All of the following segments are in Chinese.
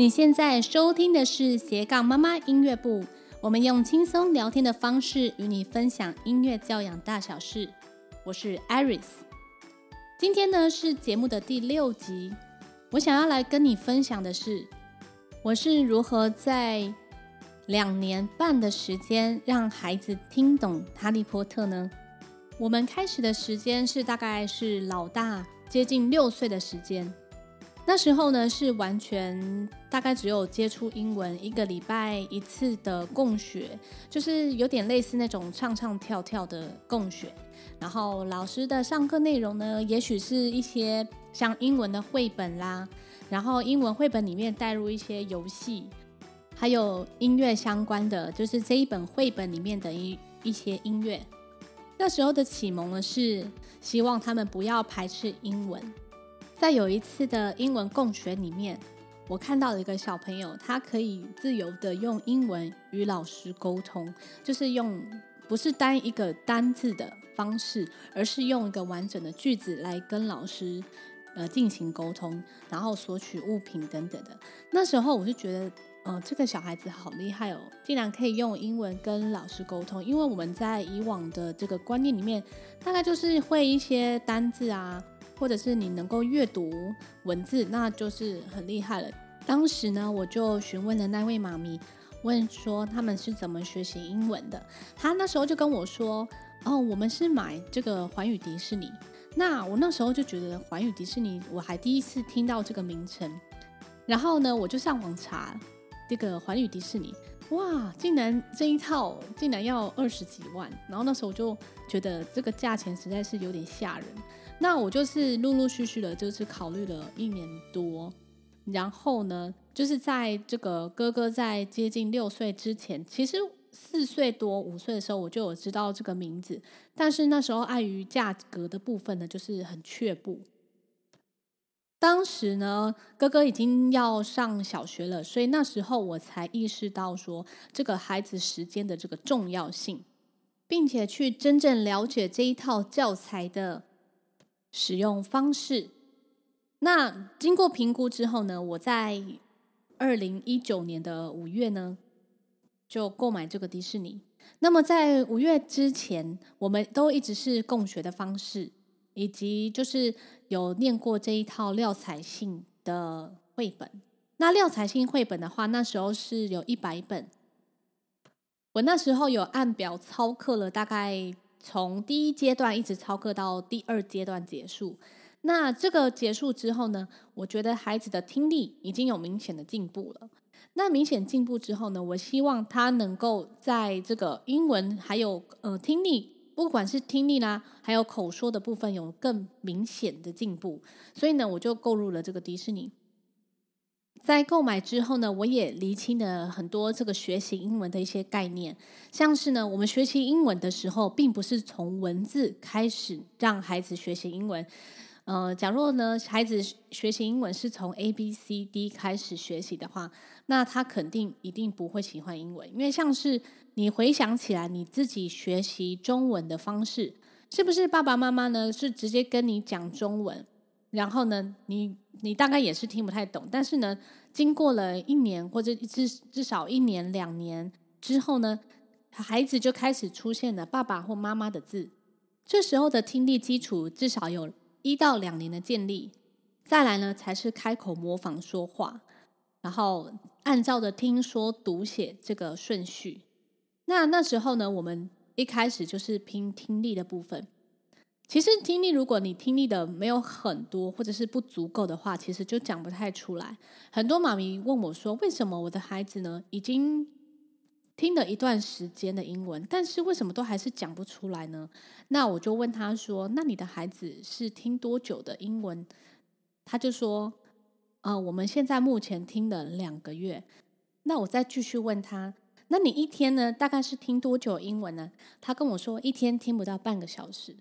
你现在收听的是斜杠妈妈音乐部，我们用轻松聊天的方式与你分享音乐教养大小事。我是 Iris，今天呢是节目的第六集，我想要来跟你分享的是，我是如何在两年半的时间让孩子听懂《哈利波特》呢？我们开始的时间是大概是老大接近六岁的时间。那时候呢，是完全大概只有接触英文一个礼拜一次的共学，就是有点类似那种唱唱跳跳的共学。然后老师的上课内容呢，也许是一些像英文的绘本啦，然后英文绘本里面带入一些游戏，还有音乐相关的，就是这一本绘本里面的一一些音乐。那时候的启蒙呢，是希望他们不要排斥英文。在有一次的英文共学里面，我看到了一个小朋友，他可以自由的用英文与老师沟通，就是用不是单一个单字的方式，而是用一个完整的句子来跟老师呃进行沟通，然后索取物品等等的。那时候我就觉得，呃，这个小孩子好厉害哦，竟然可以用英文跟老师沟通。因为我们在以往的这个观念里面，大概就是会一些单字啊。或者是你能够阅读文字，那就是很厉害了。当时呢，我就询问了那位妈咪，问说他们是怎么学习英文的。他那时候就跟我说：“哦，我们是买这个环宇迪士尼。”那我那时候就觉得环宇迪士尼，我还第一次听到这个名称。然后呢，我就上网查这个环宇迪士尼，哇，竟然这一套竟然要二十几万。然后那时候我就觉得这个价钱实在是有点吓人。那我就是陆陆续续的，就是考虑了一年多，然后呢，就是在这个哥哥在接近六岁之前，其实四岁多五岁的时候，我就有知道这个名字，但是那时候碍于价格的部分呢，就是很却步。当时呢，哥哥已经要上小学了，所以那时候我才意识到说这个孩子时间的这个重要性，并且去真正了解这一套教材的。使用方式。那经过评估之后呢，我在二零一九年的五月呢，就购买这个迪士尼。那么在五月之前，我们都一直是共学的方式，以及就是有念过这一套廖彩杏的绘本。那廖彩杏绘本的话，那时候是有一百本。我那时候有按表操课了，大概。从第一阶段一直操课到第二阶段结束，那这个结束之后呢，我觉得孩子的听力已经有明显的进步了。那明显进步之后呢，我希望他能够在这个英文还有呃听力，不管是听力啦，还有口说的部分有更明显的进步。所以呢，我就购入了这个迪士尼。在购买之后呢，我也厘清了很多这个学习英文的一些概念，像是呢，我们学习英文的时候，并不是从文字开始让孩子学习英文。呃，假若呢，孩子学习英文是从 A B C D 开始学习的话，那他肯定一定不会喜欢英文，因为像是你回想起来你自己学习中文的方式，是不是爸爸妈妈呢是直接跟你讲中文？然后呢，你你大概也是听不太懂，但是呢，经过了一年或者至至少一年两年之后呢，孩子就开始出现了爸爸或妈妈的字，这时候的听力基础至少有一到两年的建立，再来呢才是开口模仿说话，然后按照着听说读写这个顺序。那那时候呢，我们一开始就是拼听力的部分。其实听力，如果你听力的没有很多，或者是不足够的话，其实就讲不太出来。很多妈咪问我说：“为什么我的孩子呢，已经听了一段时间的英文，但是为什么都还是讲不出来呢？”那我就问他说：“那你的孩子是听多久的英文？”他就说：“呃，我们现在目前听了两个月。”那我再继续问他：“那你一天呢，大概是听多久英文呢？”他跟我说：“一天听不到半个小时。”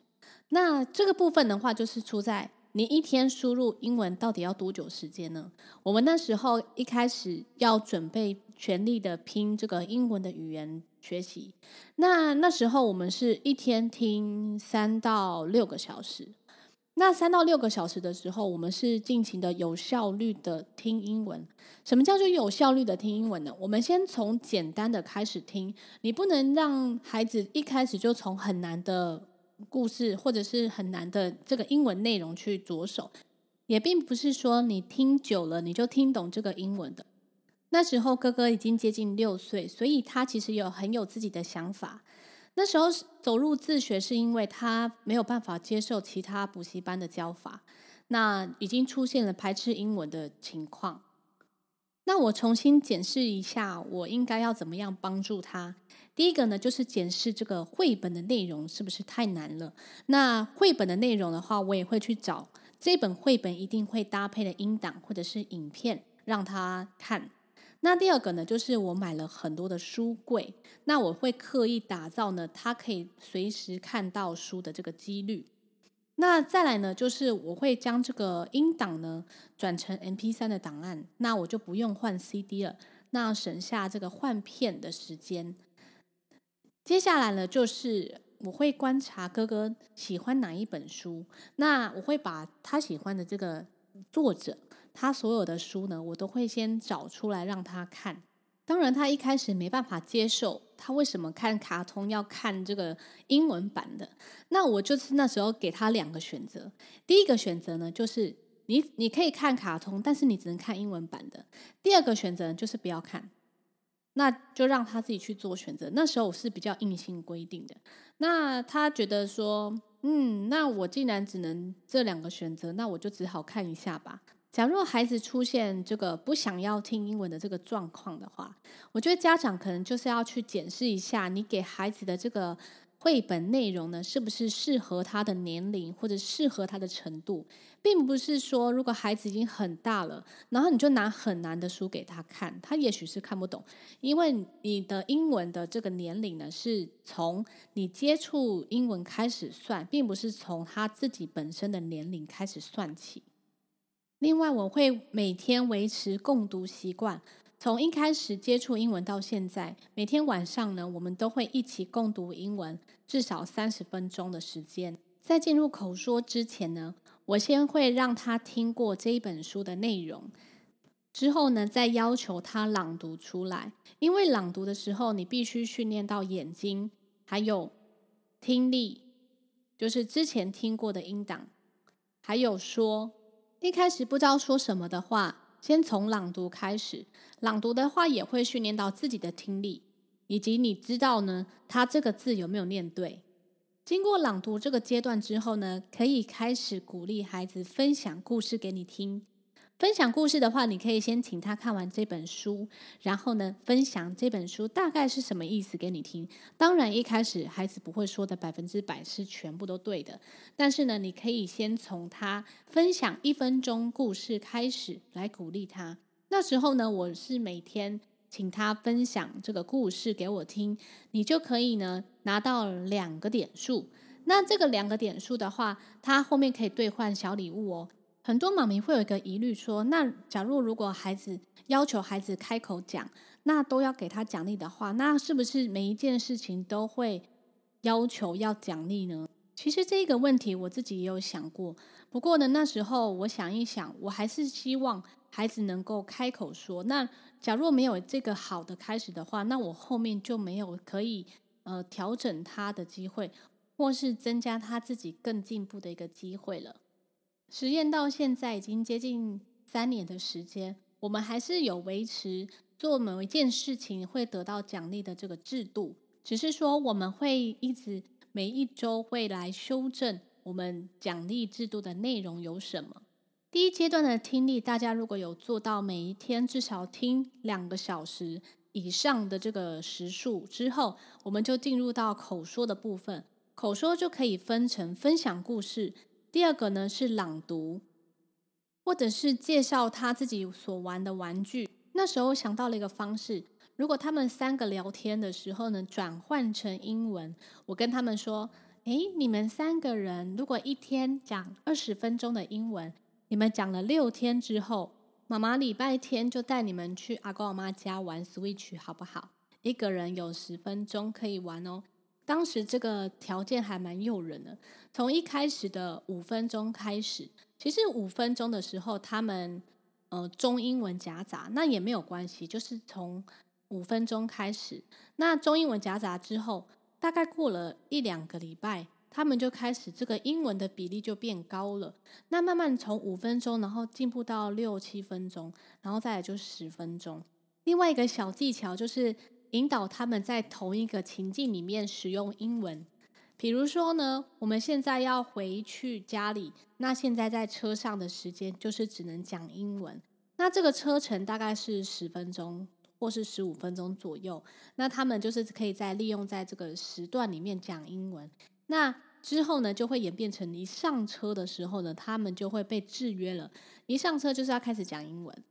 那这个部分的话，就是出在你一天输入英文到底要多久时间呢？我们那时候一开始要准备全力的拼这个英文的语言学习，那那时候我们是一天听三到六个小时。那三到六个小时的时候，我们是尽情的有效率的听英文。什么叫做有效率的听英文呢？我们先从简单的开始听，你不能让孩子一开始就从很难的故事或者是很难的这个英文内容去着手。也并不是说你听久了你就听懂这个英文的。那时候哥哥已经接近六岁，所以他其实有很有自己的想法。那时候走入自学，是因为他没有办法接受其他补习班的教法，那已经出现了排斥英文的情况。那我重新检视一下，我应该要怎么样帮助他？第一个呢，就是检视这个绘本的内容是不是太难了。那绘本的内容的话，我也会去找这本绘本一定会搭配的音档或者是影片让他看。那第二个呢，就是我买了很多的书柜，那我会刻意打造呢，他可以随时看到书的这个几率。那再来呢，就是我会将这个音档呢转成 MP3 的档案，那我就不用换 CD 了，那省下这个换片的时间。接下来呢，就是我会观察哥哥喜欢哪一本书，那我会把他喜欢的这个作者。他所有的书呢，我都会先找出来让他看。当然，他一开始没办法接受，他为什么看卡通要看这个英文版的？那我就是那时候给他两个选择。第一个选择呢，就是你你可以看卡通，但是你只能看英文版的。第二个选择就是不要看，那就让他自己去做选择。那时候我是比较硬性规定的。那他觉得说，嗯，那我既然只能这两个选择，那我就只好看一下吧。假如孩子出现这个不想要听英文的这个状况的话，我觉得家长可能就是要去检视一下，你给孩子的这个绘本内容呢，是不是适合他的年龄或者适合他的程度，并不是说如果孩子已经很大了，然后你就拿很难的书给他看，他也许是看不懂，因为你的英文的这个年龄呢，是从你接触英文开始算，并不是从他自己本身的年龄开始算起。另外，我会每天维持共读习惯。从一开始接触英文到现在，每天晚上呢，我们都会一起共读英文，至少三十分钟的时间。在进入口说之前呢，我先会让他听过这一本书的内容，之后呢，再要求他朗读出来。因为朗读的时候，你必须训练到眼睛，还有听力，就是之前听过的音档，还有说。一开始不知道说什么的话，先从朗读开始。朗读的话也会训练到自己的听力，以及你知道呢，他这个字有没有念对。经过朗读这个阶段之后呢，可以开始鼓励孩子分享故事给你听。分享故事的话，你可以先请他看完这本书，然后呢，分享这本书大概是什么意思给你听。当然，一开始孩子不会说的百分之百是全部都对的，但是呢，你可以先从他分享一分钟故事开始来鼓励他。那时候呢，我是每天请他分享这个故事给我听，你就可以呢拿到两个点数。那这个两个点数的话，他后面可以兑换小礼物哦。很多妈咪会有一个疑虑，说：那假如如果孩子要求孩子开口讲，那都要给他奖励的话，那是不是每一件事情都会要求要奖励呢？其实这个问题我自己也有想过，不过呢，那时候我想一想，我还是希望孩子能够开口说。那假如没有这个好的开始的话，那我后面就没有可以呃调整他的机会，或是增加他自己更进步的一个机会了。实验到现在已经接近三年的时间，我们还是有维持做某一件事情会得到奖励的这个制度，只是说我们会一直每一周会来修正我们奖励制度的内容有什么。第一阶段的听力，大家如果有做到每一天至少听两个小时以上的这个时数之后，我们就进入到口说的部分。口说就可以分成分享故事。第二个呢是朗读，或者是介绍他自己所玩的玩具。那时候想到了一个方式，如果他们三个聊天的时候呢，转换成英文，我跟他们说：“诶，你们三个人如果一天讲二十分钟的英文，你们讲了六天之后，妈妈礼拜天就带你们去阿公阿妈家玩 Switch，好不好？一个人有十分钟可以玩哦。”当时这个条件还蛮诱人的，从一开始的五分钟开始，其实五分钟的时候，他们呃中英文夹杂，那也没有关系，就是从五分钟开始，那中英文夹杂之后，大概过了一两个礼拜，他们就开始这个英文的比例就变高了，那慢慢从五分钟，然后进步到六七分钟，然后再来就十分钟。另外一个小技巧就是。引导他们在同一个情境里面使用英文，比如说呢，我们现在要回去家里，那现在在车上的时间就是只能讲英文。那这个车程大概是十分钟或是十五分钟左右，那他们就是可以在利用在这个时段里面讲英文。那之后呢，就会演变成一上车的时候呢，他们就会被制约了，一上车就是要开始讲英文。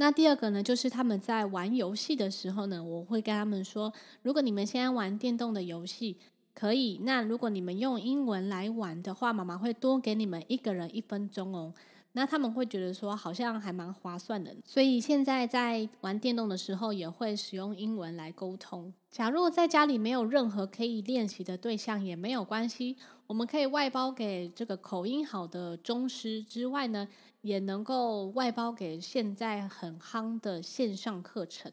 那第二个呢，就是他们在玩游戏的时候呢，我会跟他们说，如果你们现在玩电动的游戏，可以。那如果你们用英文来玩的话，妈妈会多给你们一个人一分钟哦。那他们会觉得说，好像还蛮划算的。所以现在在玩电动的时候，也会使用英文来沟通。假如在家里没有任何可以练习的对象，也没有关系，我们可以外包给这个口音好的中师之外呢。也能够外包给现在很夯的线上课程。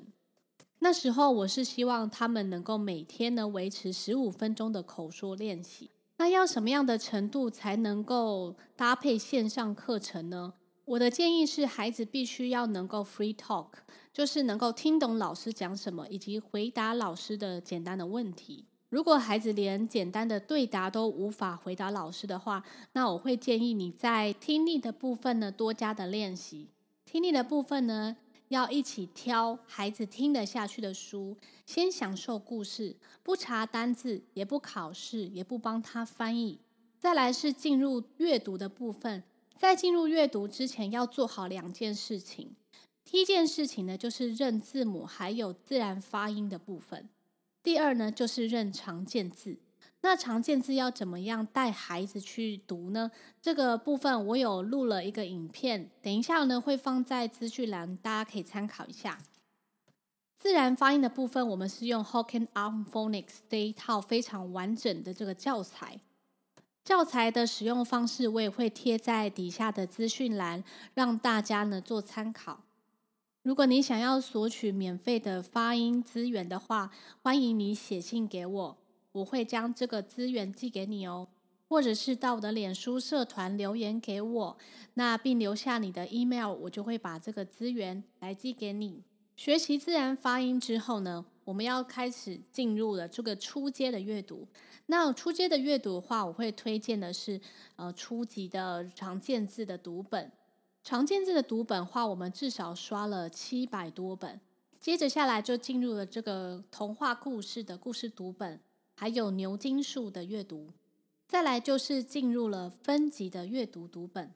那时候我是希望他们能够每天呢维持十五分钟的口说练习。那要什么样的程度才能够搭配线上课程呢？我的建议是，孩子必须要能够 free talk，就是能够听懂老师讲什么，以及回答老师的简单的问题。如果孩子连简单的对答都无法回答老师的话，那我会建议你在听力的部分呢多加的练习。听力的部分呢，要一起挑孩子听得下去的书，先享受故事，不查单字，也不考试，也不帮他翻译。再来是进入阅读的部分，在进入阅读之前要做好两件事情。第一件事情呢，就是认字母还有自然发音的部分。第二呢，就是认常见字。那常见字要怎么样带孩子去读呢？这个部分我有录了一个影片，等一下呢会放在资讯栏，大家可以参考一下。自然发音的部分，我们是用 Hokkien Arm Phonics 这一套非常完整的这个教材。教材的使用方式，我也会贴在底下的资讯栏，让大家呢做参考。如果你想要索取免费的发音资源的话，欢迎你写信给我，我会将这个资源寄给你哦。或者是到我的脸书社团留言给我，那并留下你的 email，我就会把这个资源来寄给你。学习自然发音之后呢，我们要开始进入了这个初阶的阅读。那初阶的阅读的话，我会推荐的是呃初级的常见字的读本。常见字的读本话，我们至少刷了七百多本。接着下来就进入了这个童话故事的故事读本，还有牛津树的阅读。再来就是进入了分级的阅读读本。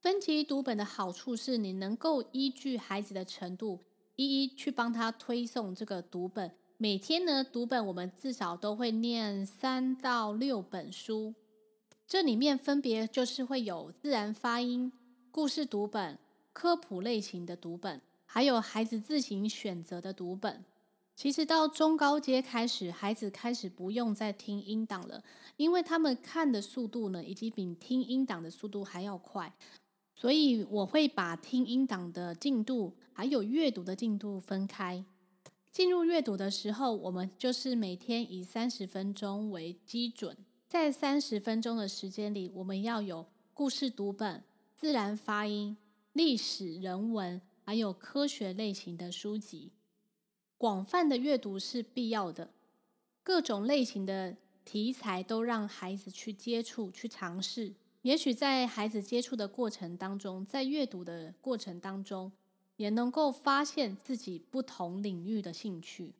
分级读本的好处是你能够依据孩子的程度，一一去帮他推送这个读本。每天呢，读本我们至少都会念三到六本书，这里面分别就是会有自然发音。故事读本、科普类型的读本，还有孩子自行选择的读本。其实到中高阶开始，孩子开始不用再听音档了，因为他们看的速度呢，已经比听音档的速度还要快。所以我会把听音档的进度还有阅读的进度分开。进入阅读的时候，我们就是每天以三十分钟为基准，在三十分钟的时间里，我们要有故事读本。自然发音、历史、人文，还有科学类型的书籍，广泛的阅读是必要的。各种类型的题材都让孩子去接触、去尝试。也许在孩子接触的过程当中，在阅读的过程当中，也能够发现自己不同领域的兴趣。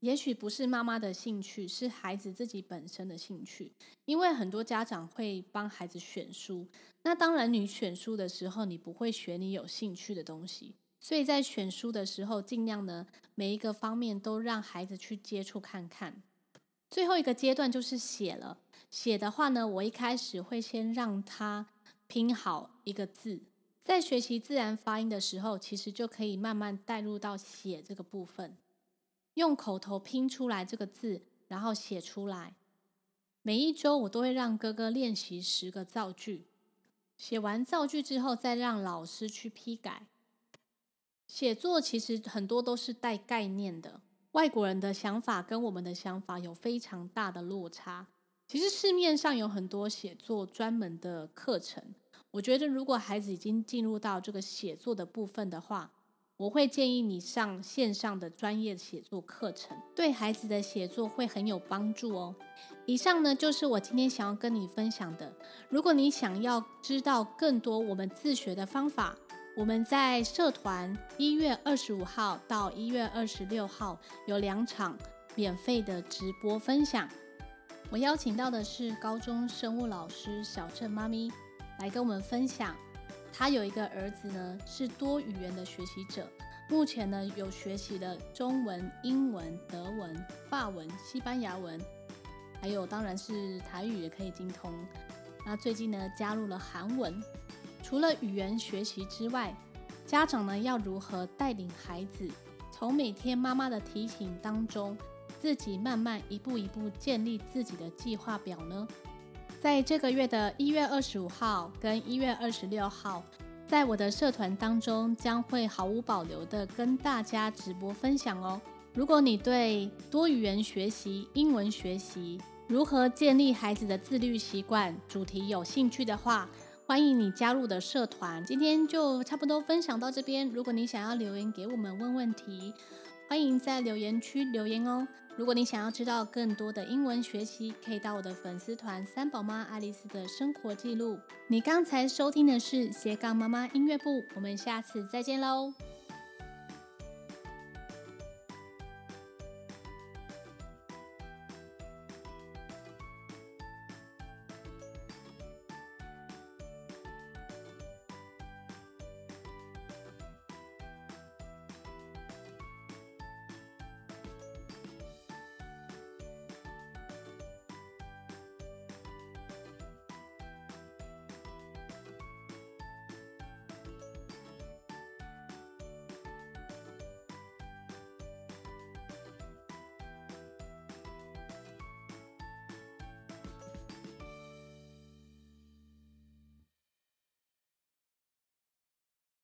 也许不是妈妈的兴趣，是孩子自己本身的兴趣。因为很多家长会帮孩子选书，那当然你选书的时候，你不会选你有兴趣的东西。所以在选书的时候，尽量呢，每一个方面都让孩子去接触看看。最后一个阶段就是写了，写的话呢，我一开始会先让他拼好一个字，在学习自然发音的时候，其实就可以慢慢带入到写这个部分。用口头拼出来这个字，然后写出来。每一周我都会让哥哥练习十个造句，写完造句之后再让老师去批改。写作其实很多都是带概念的，外国人的想法跟我们的想法有非常大的落差。其实市面上有很多写作专门的课程，我觉得如果孩子已经进入到这个写作的部分的话，我会建议你上线上的专业写作课程，对孩子的写作会很有帮助哦。以上呢就是我今天想要跟你分享的。如果你想要知道更多我们自学的方法，我们在社团一月二十五号到一月二十六号有两场免费的直播分享。我邀请到的是高中生物老师小郑妈咪来跟我们分享。他有一个儿子呢，是多语言的学习者，目前呢有学习了中文、英文、德文、法文、西班牙文，还有当然是台语也可以精通。那最近呢加入了韩文。除了语言学习之外，家长呢要如何带领孩子从每天妈妈的提醒当中，自己慢慢一步一步建立自己的计划表呢？在这个月的一月二十五号跟一月二十六号，在我的社团当中将会毫无保留的跟大家直播分享哦。如果你对多语言学习、英文学习、如何建立孩子的自律习惯主题有兴趣的话，欢迎你加入的社团。今天就差不多分享到这边。如果你想要留言给我们问问题，欢迎在留言区留言哦。如果你想要知道更多的英文学习，可以到我的粉丝团“三宝妈爱丽丝”的生活记录。你刚才收听的是斜杠妈妈音乐部，我们下次再见喽。